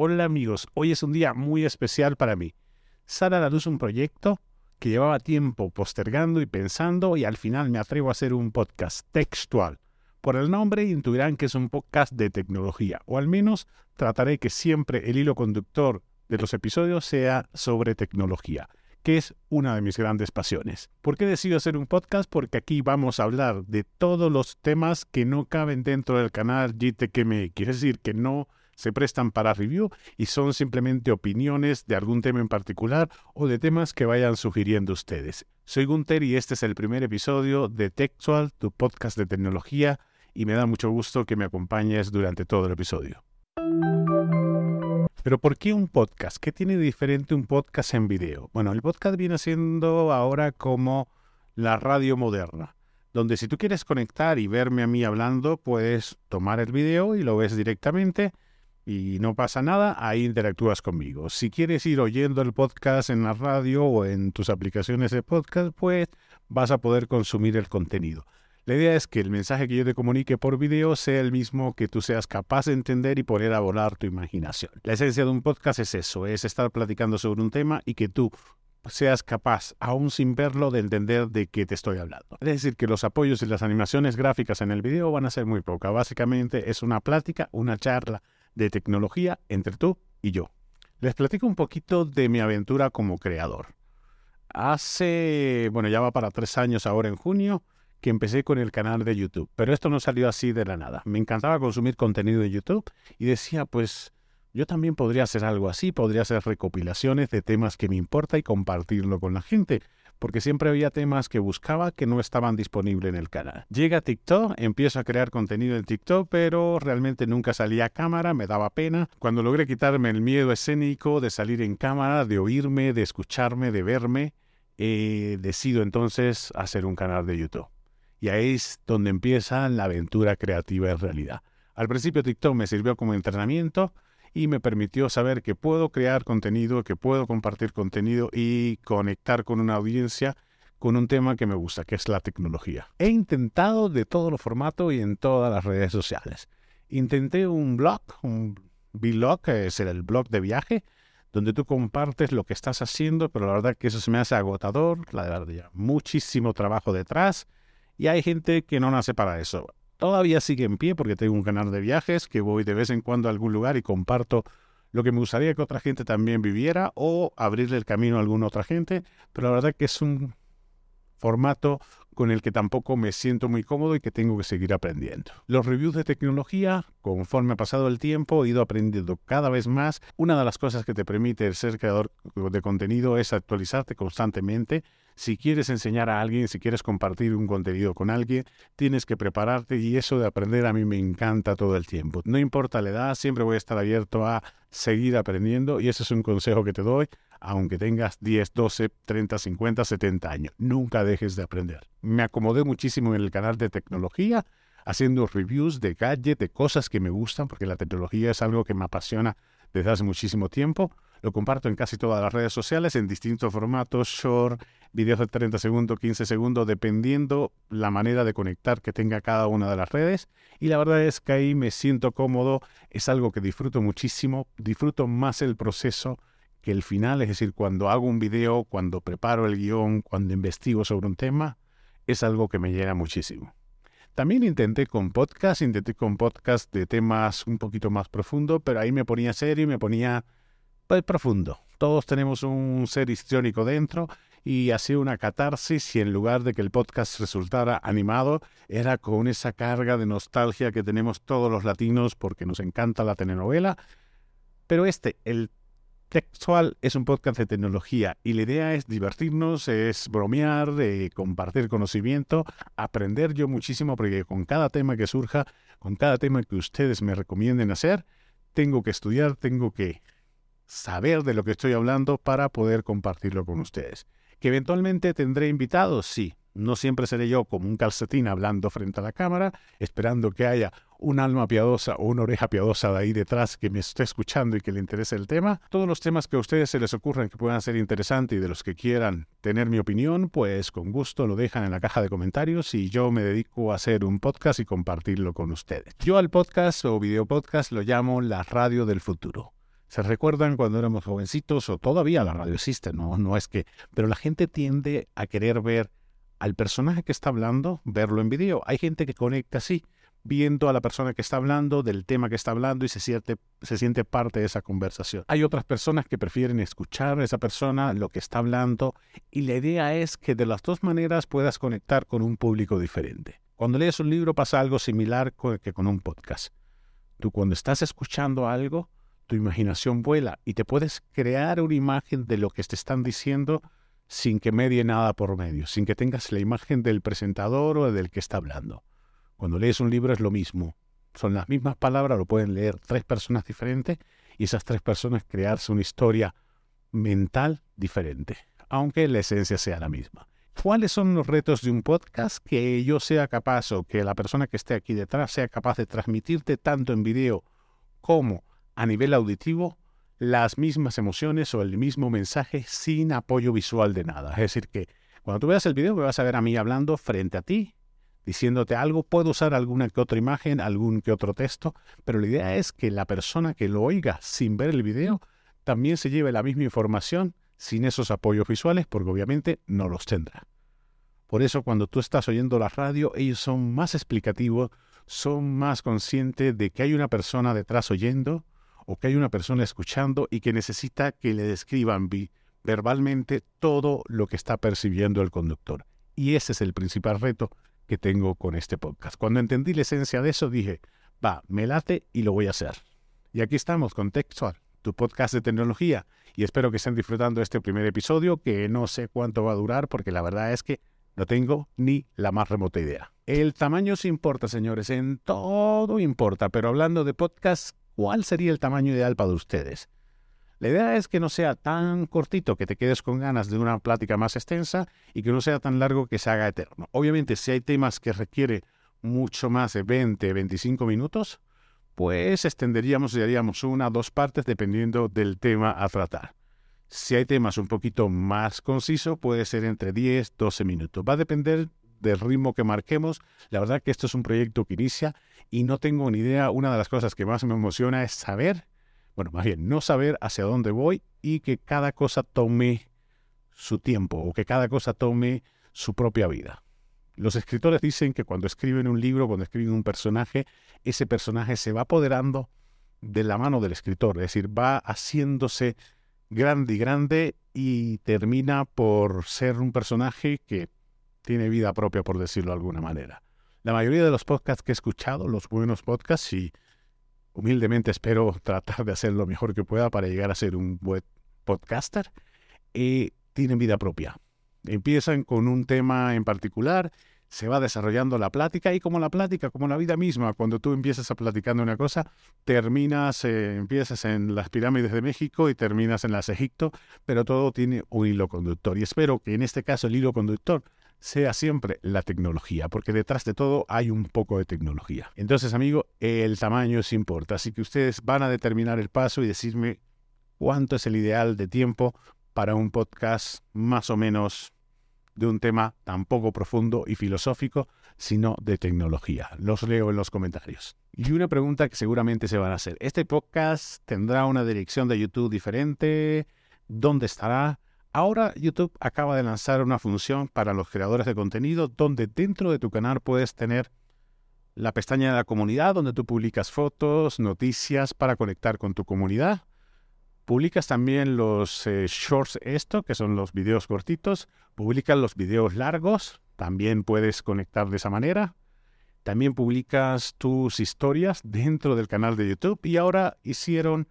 Hola amigos, hoy es un día muy especial para mí. Sale a la luz un proyecto que llevaba tiempo postergando y pensando y al final me atrevo a hacer un podcast textual. Por el nombre intuirán que es un podcast de tecnología, o al menos trataré que siempre el hilo conductor de los episodios sea sobre tecnología, que es una de mis grandes pasiones. ¿Por qué decido hacer un podcast? Porque aquí vamos a hablar de todos los temas que no caben dentro del canal GTKMX, es decir, que no se prestan para review y son simplemente opiniones de algún tema en particular o de temas que vayan sugiriendo ustedes. Soy Gunter y este es el primer episodio de Textual, tu podcast de tecnología, y me da mucho gusto que me acompañes durante todo el episodio. Pero ¿por qué un podcast? ¿Qué tiene diferente un podcast en video? Bueno, el podcast viene siendo ahora como la radio moderna, donde si tú quieres conectar y verme a mí hablando, puedes tomar el video y lo ves directamente y no pasa nada, ahí interactúas conmigo. Si quieres ir oyendo el podcast en la radio o en tus aplicaciones de podcast, pues vas a poder consumir el contenido. La idea es que el mensaje que yo te comunique por video sea el mismo que tú seas capaz de entender y poner a volar tu imaginación. La esencia de un podcast es eso, es estar platicando sobre un tema y que tú seas capaz, aún sin verlo, de entender de qué te estoy hablando. Es decir, que los apoyos y las animaciones gráficas en el video van a ser muy poca. Básicamente es una plática, una charla de tecnología entre tú y yo. Les platico un poquito de mi aventura como creador. Hace, bueno, ya va para tres años ahora en junio, que empecé con el canal de YouTube, pero esto no salió así de la nada. Me encantaba consumir contenido de YouTube y decía, pues yo también podría hacer algo así, podría hacer recopilaciones de temas que me importa y compartirlo con la gente porque siempre había temas que buscaba que no estaban disponibles en el canal. Llega TikTok, empiezo a crear contenido en TikTok, pero realmente nunca salía a cámara, me daba pena. Cuando logré quitarme el miedo escénico de salir en cámara, de oírme, de escucharme, de verme, eh, decido entonces hacer un canal de YouTube. Y ahí es donde empieza la aventura creativa en realidad. Al principio TikTok me sirvió como entrenamiento, y me permitió saber que puedo crear contenido, que puedo compartir contenido y conectar con una audiencia con un tema que me gusta, que es la tecnología. He intentado de todos los formatos y en todas las redes sociales. Intenté un blog, un vlog, que es el blog de viaje, donde tú compartes lo que estás haciendo, pero la verdad que eso se me hace agotador, la verdad, muchísimo trabajo detrás, y hay gente que no nace para eso todavía sigue en pie porque tengo un canal de viajes que voy de vez en cuando a algún lugar y comparto lo que me gustaría que otra gente también viviera o abrirle el camino a alguna otra gente, pero la verdad que es un formato con el que tampoco me siento muy cómodo y que tengo que seguir aprendiendo. Los reviews de tecnología, conforme ha pasado el tiempo, he ido aprendiendo cada vez más. Una de las cosas que te permite ser creador de contenido es actualizarte constantemente. Si quieres enseñar a alguien, si quieres compartir un contenido con alguien, tienes que prepararte y eso de aprender a mí me encanta todo el tiempo. No importa la edad, siempre voy a estar abierto a seguir aprendiendo y ese es un consejo que te doy aunque tengas 10, 12, 30, 50, 70 años. Nunca dejes de aprender. Me acomodé muchísimo en el canal de tecnología, haciendo reviews de gadgets, de cosas que me gustan, porque la tecnología es algo que me apasiona desde hace muchísimo tiempo. Lo comparto en casi todas las redes sociales, en distintos formatos, short, videos de 30 segundos, 15 segundos, dependiendo la manera de conectar que tenga cada una de las redes. Y la verdad es que ahí me siento cómodo, es algo que disfruto muchísimo, disfruto más el proceso que el final, es decir, cuando hago un video, cuando preparo el guion, cuando investigo sobre un tema, es algo que me llena muchísimo. También intenté con podcast, intenté con podcast de temas un poquito más profundo, pero ahí me ponía serio y me ponía pues, profundo. Todos tenemos un ser histriónico dentro y hacía una catarsis y en lugar de que el podcast resultara animado, era con esa carga de nostalgia que tenemos todos los latinos porque nos encanta la telenovela. Pero este, el Textual es un podcast de tecnología y la idea es divertirnos, es bromear, de compartir conocimiento, aprender yo muchísimo porque con cada tema que surja, con cada tema que ustedes me recomienden hacer, tengo que estudiar, tengo que saber de lo que estoy hablando para poder compartirlo con ustedes. ¿Que eventualmente tendré invitados? Sí, no siempre seré yo como un calcetín hablando frente a la cámara, esperando que haya un alma piadosa o una oreja piadosa de ahí detrás que me esté escuchando y que le interese el tema. Todos los temas que a ustedes se les ocurran que puedan ser interesantes y de los que quieran tener mi opinión, pues con gusto lo dejan en la caja de comentarios y yo me dedico a hacer un podcast y compartirlo con ustedes. Yo al podcast o video podcast lo llamo la radio del futuro. ¿Se recuerdan cuando éramos jovencitos o todavía la radio existe? No, no es que... Pero la gente tiende a querer ver al personaje que está hablando, verlo en video. Hay gente que conecta así, viendo a la persona que está hablando, del tema que está hablando y se siente, se siente parte de esa conversación. Hay otras personas que prefieren escuchar a esa persona, lo que está hablando, y la idea es que de las dos maneras puedas conectar con un público diferente. Cuando lees un libro pasa algo similar que con un podcast. Tú cuando estás escuchando algo, tu imaginación vuela y te puedes crear una imagen de lo que te están diciendo sin que medie nada por medio, sin que tengas la imagen del presentador o del que está hablando. Cuando lees un libro es lo mismo. Son las mismas palabras, lo pueden leer tres personas diferentes y esas tres personas crearse una historia mental diferente, aunque la esencia sea la misma. ¿Cuáles son los retos de un podcast? Que yo sea capaz o que la persona que esté aquí detrás sea capaz de transmitirte tanto en video como a nivel auditivo las mismas emociones o el mismo mensaje sin apoyo visual de nada. Es decir, que cuando tú veas el video me vas a ver a mí hablando frente a ti, diciéndote algo, puedo usar alguna que otra imagen, algún que otro texto, pero la idea es que la persona que lo oiga sin ver el video también se lleve la misma información sin esos apoyos visuales, porque obviamente no los tendrá. Por eso cuando tú estás oyendo la radio, ellos son más explicativos, son más conscientes de que hay una persona detrás oyendo, o que hay una persona escuchando y que necesita que le describan verbalmente todo lo que está percibiendo el conductor. Y ese es el principal reto que tengo con este podcast. Cuando entendí la esencia de eso, dije, va, me late y lo voy a hacer. Y aquí estamos con Textual, tu podcast de tecnología. Y espero que estén disfrutando este primer episodio, que no sé cuánto va a durar, porque la verdad es que no tengo ni la más remota idea. El tamaño sí importa, señores, en todo importa, pero hablando de podcast, ¿cuál sería el tamaño ideal para ustedes? La idea es que no sea tan cortito que te quedes con ganas de una plática más extensa y que no sea tan largo que se haga eterno. Obviamente, si hay temas que requiere mucho más de 20, 25 minutos, pues extenderíamos y haríamos una o dos partes dependiendo del tema a tratar. Si hay temas un poquito más concisos, puede ser entre 10, 12 minutos. Va a depender del ritmo que marquemos. La verdad que esto es un proyecto que inicia y no tengo ni idea. Una de las cosas que más me emociona es saber, bueno, más bien no saber hacia dónde voy y que cada cosa tome su tiempo o que cada cosa tome su propia vida. Los escritores dicen que cuando escriben un libro, cuando escriben un personaje, ese personaje se va apoderando de la mano del escritor, es decir, va haciéndose grande y grande y termina por ser un personaje que tiene vida propia, por decirlo de alguna manera. La mayoría de los podcasts que he escuchado, los buenos podcasts, y humildemente espero tratar de hacer lo mejor que pueda para llegar a ser un buen podcaster, eh, tienen vida propia. Empiezan con un tema en particular, se va desarrollando la plática y como la plática, como la vida misma, cuando tú empiezas a platicando una cosa, terminas, eh, empiezas en las pirámides de México y terminas en las Egipto, pero todo tiene un hilo conductor. Y espero que en este caso el hilo conductor sea siempre la tecnología, porque detrás de todo hay un poco de tecnología. Entonces, amigo, el tamaño sí importa, así que ustedes van a determinar el paso y decirme cuánto es el ideal de tiempo para un podcast más o menos de un tema tan poco profundo y filosófico, sino de tecnología. Los leo en los comentarios. Y una pregunta que seguramente se van a hacer. ¿Este podcast tendrá una dirección de YouTube diferente? ¿Dónde estará? Ahora YouTube acaba de lanzar una función para los creadores de contenido donde dentro de tu canal puedes tener la pestaña de la comunidad donde tú publicas fotos, noticias para conectar con tu comunidad. Publicas también los eh, shorts esto, que son los videos cortitos. Publicas los videos largos, también puedes conectar de esa manera. También publicas tus historias dentro del canal de YouTube y ahora hicieron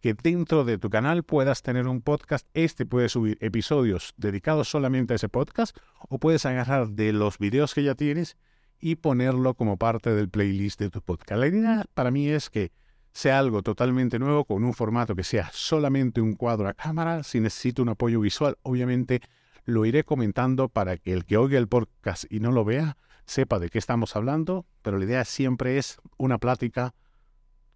que dentro de tu canal puedas tener un podcast. Este puede subir episodios dedicados solamente a ese podcast o puedes agarrar de los videos que ya tienes y ponerlo como parte del playlist de tu podcast. La idea para mí es que sea algo totalmente nuevo con un formato que sea solamente un cuadro a cámara. Si necesito un apoyo visual, obviamente lo iré comentando para que el que oiga el podcast y no lo vea sepa de qué estamos hablando, pero la idea siempre es una plática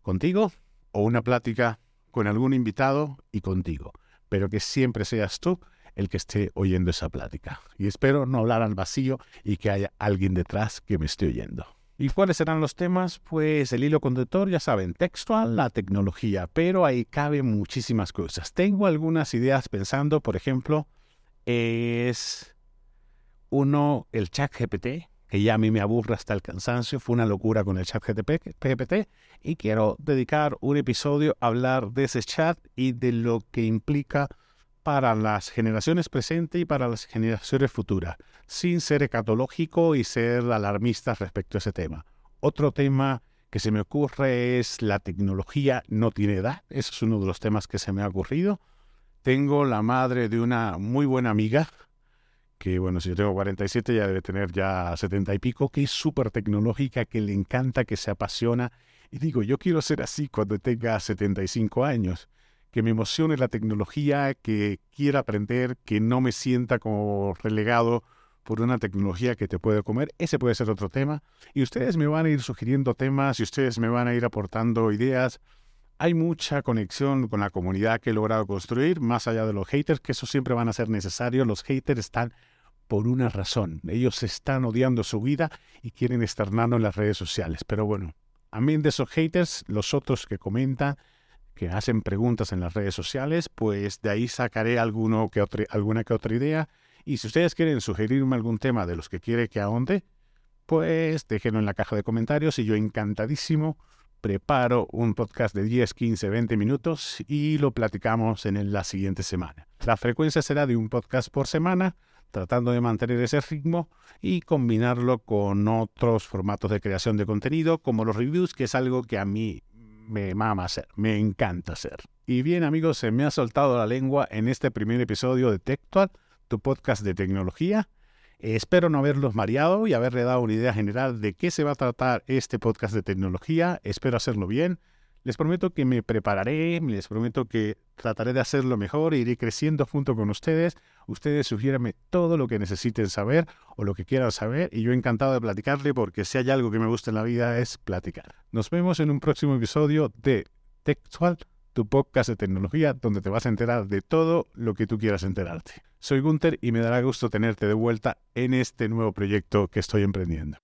contigo o una plática con algún invitado y contigo, pero que siempre seas tú el que esté oyendo esa plática. Y espero no hablar al vacío y que haya alguien detrás que me esté oyendo. ¿Y cuáles serán los temas? Pues el hilo conductor, ya saben, textual, la tecnología, pero ahí caben muchísimas cosas. Tengo algunas ideas pensando, por ejemplo, es uno, el chat GPT, que ya a mí me aburre hasta el cansancio, fue una locura con el chat GPT, y quiero dedicar un episodio a hablar de ese chat y de lo que implica para las generaciones presentes y para las generaciones futuras, sin ser ecatológico y ser alarmista respecto a ese tema. Otro tema que se me ocurre es la tecnología no tiene edad. Ese es uno de los temas que se me ha ocurrido. Tengo la madre de una muy buena amiga, que bueno, si yo tengo 47 ya debe tener ya 70 y pico, que es súper tecnológica, que le encanta, que se apasiona. Y digo, yo quiero ser así cuando tenga 75 años que me emocione la tecnología, que quiera aprender, que no me sienta como relegado por una tecnología que te puede comer. Ese puede ser otro tema. Y ustedes me van a ir sugiriendo temas y ustedes me van a ir aportando ideas. Hay mucha conexión con la comunidad que he logrado construir, más allá de los haters, que eso siempre van a ser necesarios. Los haters están por una razón. Ellos están odiando su vida y quieren externarlo en las redes sociales. Pero bueno, a mí de esos haters, los otros que comentan, que hacen preguntas en las redes sociales, pues de ahí sacaré alguno que alguna que otra idea. Y si ustedes quieren sugerirme algún tema de los que quiere que ahonde, pues déjenlo en la caja de comentarios y yo encantadísimo preparo un podcast de 10, 15, 20 minutos y lo platicamos en la siguiente semana. La frecuencia será de un podcast por semana, tratando de mantener ese ritmo y combinarlo con otros formatos de creación de contenido, como los reviews, que es algo que a mí me mama hacer, me encanta hacer. Y bien amigos, se me ha soltado la lengua en este primer episodio de Tectual, tu podcast de tecnología. Espero no haberlos mareado y haberle dado una idea general de qué se va a tratar este podcast de tecnología. Espero hacerlo bien. Les prometo que me prepararé, les prometo que trataré de hacerlo mejor e iré creciendo junto con ustedes. Ustedes sugiéranme todo lo que necesiten saber o lo que quieran saber y yo encantado de platicarle porque si hay algo que me gusta en la vida es platicar. Nos vemos en un próximo episodio de Textual, tu podcast de tecnología donde te vas a enterar de todo lo que tú quieras enterarte. Soy Gunther y me dará gusto tenerte de vuelta en este nuevo proyecto que estoy emprendiendo.